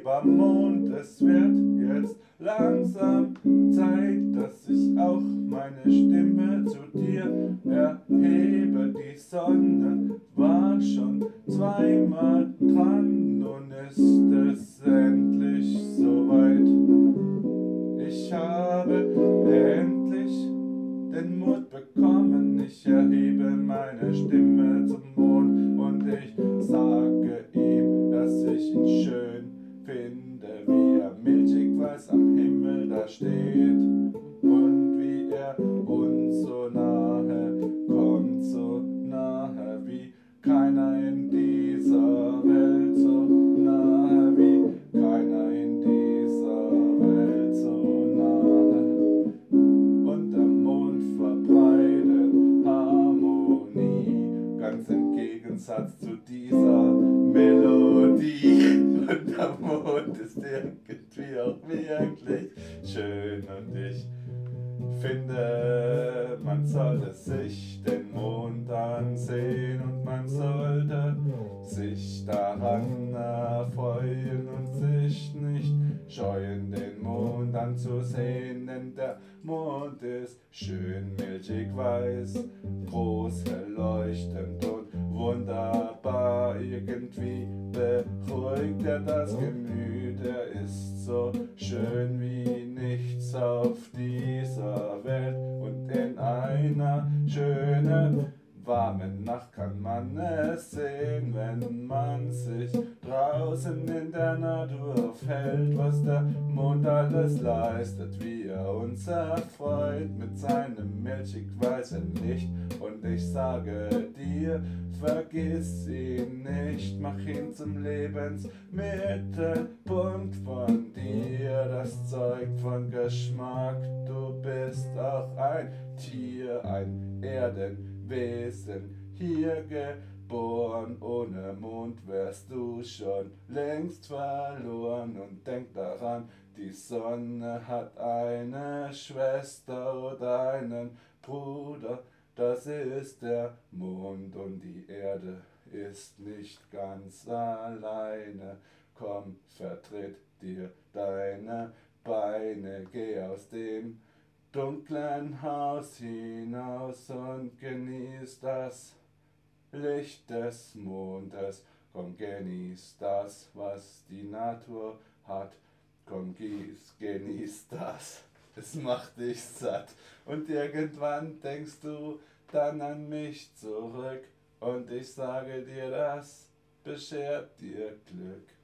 lieber Mond, es wird jetzt langsam Zeit, dass ich auch meine Stimme zu dir erhebe. Die Sonne war schon zweimal dran, nun ist es endlich soweit. Ich habe endlich den Mut bekommen, ich erhebe meine Stimme. Steht und wie er uns so nahe kommt, so nahe wie keiner in dieser Welt, so nahe wie keiner in dieser Welt, so nahe. Und der Mond verbreitet Harmonie, ganz im Gegensatz zu dieser Melodie. Schön und ich finde, man sollte sich den Mond ansehen und man sollte sich daran erfreuen und sich nicht scheuen, den Mond anzusehen, denn der Mond ist schön milchig weiß, groß, erleuchtend und wunderbar. Irgendwie beruhigt er das Gemüt, er ist so schön wie einer schönen warmen Nacht kann man es sehen, wenn man sich draußen in der Natur aufhält, was der Mond alles leistet, wie er uns erfreut mit seinem milchig weißen Licht. Und ich sage dir, vergiss ihn nicht, mach ihn zum Lebensmittelpunkt von dir. Das zeugt von Geschmack, du bist auch ein Tier, ein Erdenwesen, hier geboren. Ohne Mond wärst du schon längst verloren. Und denk daran, die Sonne hat eine Schwester oder einen Bruder. Das ist der Mond und die Erde ist nicht ganz alleine. Komm, vertritt dir deine Beine, geh aus dem dunklen Haus hinaus und genieß das Licht des Mondes. Komm, genieß das, was die Natur hat. Komm, gieß, genieß das. Es macht dich satt. Und irgendwann denkst du dann an mich zurück. Und ich sage dir, das beschert dir Glück.